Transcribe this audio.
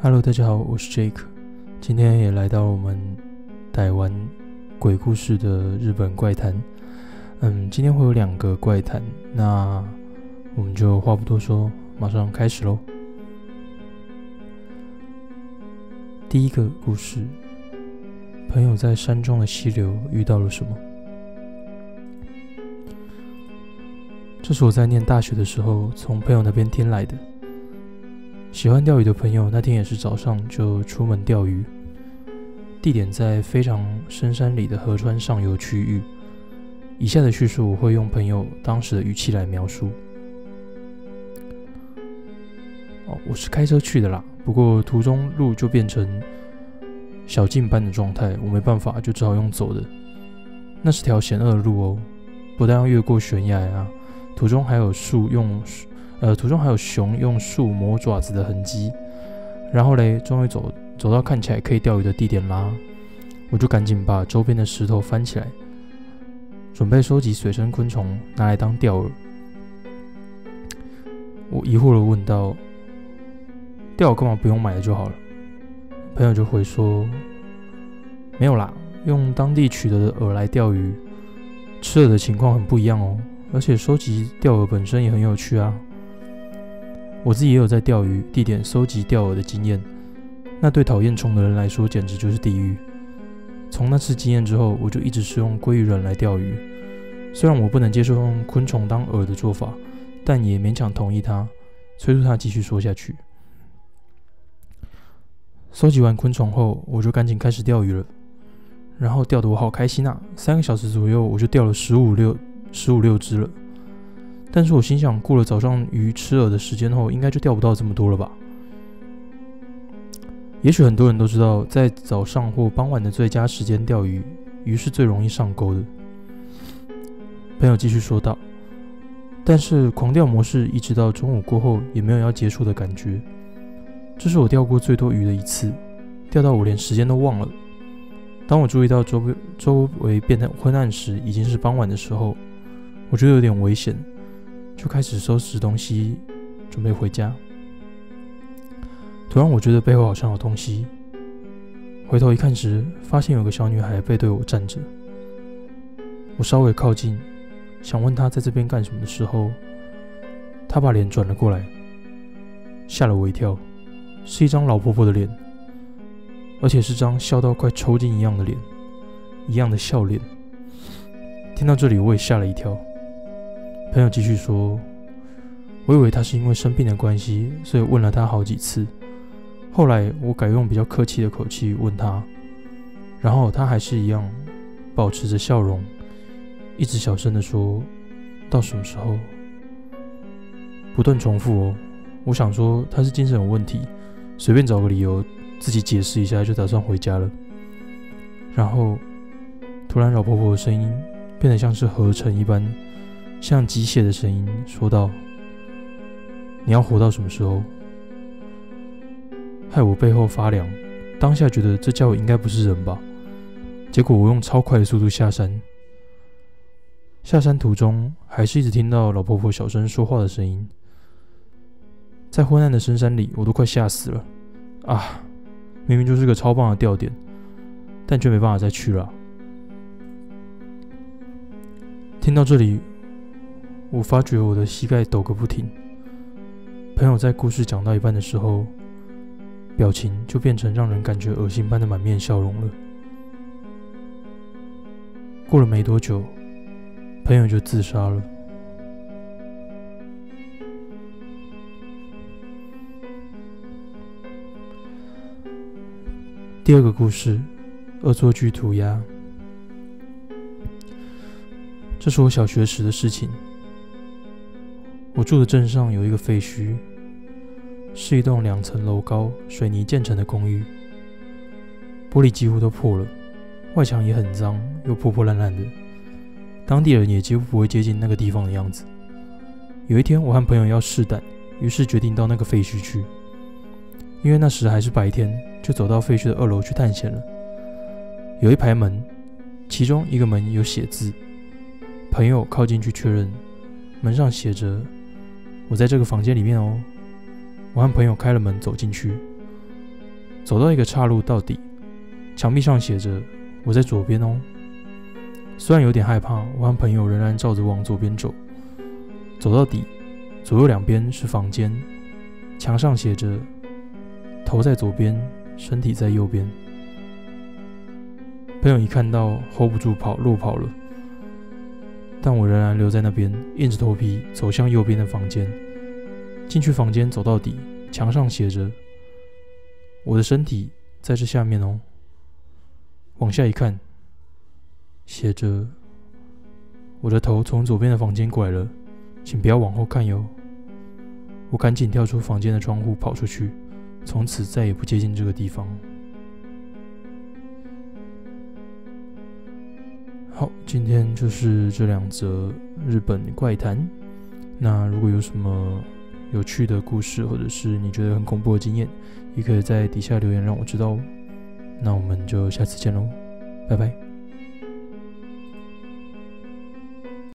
Hello，大家好，我是 Jake，今天也来到我们台湾鬼故事的日本怪谈。嗯，今天会有两个怪谈，那我们就话不多说，马上开始喽。第一个故事，朋友在山中的溪流遇到了什么？这是我在念大学的时候从朋友那边听来的。喜欢钓鱼的朋友那天也是早上就出门钓鱼，地点在非常深山里的河川上游区域。以下的叙述我会用朋友当时的语气来描述。哦，我是开车去的啦，不过途中路就变成小径般的状态，我没办法，就只好用走的。那是条险恶的路哦，不但要越过悬崖啊，途中还有树用。呃，途中还有熊用树磨爪子的痕迹，然后嘞，终于走走到看起来可以钓鱼的地点啦，我就赶紧把周边的石头翻起来，准备收集水生昆虫拿来当钓饵。我疑惑的问道：“钓饵干嘛不用买的就好了？”朋友就回说：“没有啦，用当地取得的饵来钓鱼，吃饵的情况很不一样哦，而且收集钓饵本身也很有趣啊。”我自己也有在钓鱼地点收集钓饵的经验，那对讨厌虫的人来说简直就是地狱。从那次经验之后，我就一直是用鲑鱼卵来钓鱼。虽然我不能接受用昆虫当饵的做法，但也勉强同意他，催促他继续说下去。收集完昆虫后，我就赶紧开始钓鱼了。然后钓得我好开心啊！三个小时左右，我就钓了十五六十五六只了。但是我心想，过了早上鱼吃饵的时间后，应该就钓不到这么多了吧？也许很多人都知道，在早上或傍晚的最佳时间钓鱼，鱼是最容易上钩的。朋友继续说道：“但是狂钓模式一直到中午过后也没有要结束的感觉。这是我钓过最多鱼的一次，钓到我连时间都忘了。当我注意到周围周围变得昏暗时，已经是傍晚的时候，我觉得有点危险。”就开始收拾东西，准备回家。突然，我觉得背后好像有东西。回头一看时，发现有个小女孩背对我站着。我稍微靠近，想问她在这边干什么的时候，她把脸转了过来，吓了我一跳。是一张老婆婆的脸，而且是张笑到快抽筋一样的脸，一样的笑脸。听到这里，我也吓了一跳。朋友继续说：“我以为他是因为生病的关系，所以问了他好几次。后来我改用比较客气的口气问他，然后他还是一样保持着笑容，一直小声的说：‘到什么时候？’不断重复哦。我想说他是精神有问题，随便找个理由自己解释一下，就打算回家了。然后突然，老婆婆的声音变得像是合成一般。”像机械的声音说道：“你要活到什么时候？”害我背后发凉，当下觉得这家伙应该不是人吧。结果我用超快的速度下山，下山途中还是一直听到老婆婆小声说话的声音。在昏暗的深山里，我都快吓死了啊！明明就是个超棒的钓点，但却没办法再去了。听到这里。我发觉我的膝盖抖个不停。朋友在故事讲到一半的时候，表情就变成让人感觉恶心般的满面笑容了。过了没多久，朋友就自杀了。第二个故事，恶作剧涂鸦。这是我小学时的事情。我住的镇上有一个废墟，是一栋两层楼高、水泥建成的公寓，玻璃几乎都破了，外墙也很脏，又破破烂烂的，当地人也几乎不会接近那个地方的样子。有一天，我和朋友要试胆，于是决定到那个废墟去，因为那时还是白天，就走到废墟的二楼去探险了。有一排门，其中一个门有写字，朋友靠近去确认，门上写着。我在这个房间里面哦。我和朋友开了门走进去，走到一个岔路到底，墙壁上写着“我在左边哦”。虽然有点害怕，我和朋友仍然照着往左边走。走到底，左右两边是房间，墙上写着“头在左边，身体在右边”。朋友一看到，hold 不住跑，落跑了。但我仍然留在那边，硬着头皮走向右边的房间。进去房间，走到底，墙上写着：“我的身体在这下面哦。”往下一看，写着：“我的头从左边的房间拐了，请不要往后看哟。”我赶紧跳出房间的窗户，跑出去，从此再也不接近这个地方。好，今天就是这两则日本怪谈。那如果有什么有趣的故事，或者是你觉得很恐怖的经验，也可以在底下留言让我知道哦。那我们就下次见喽，拜拜。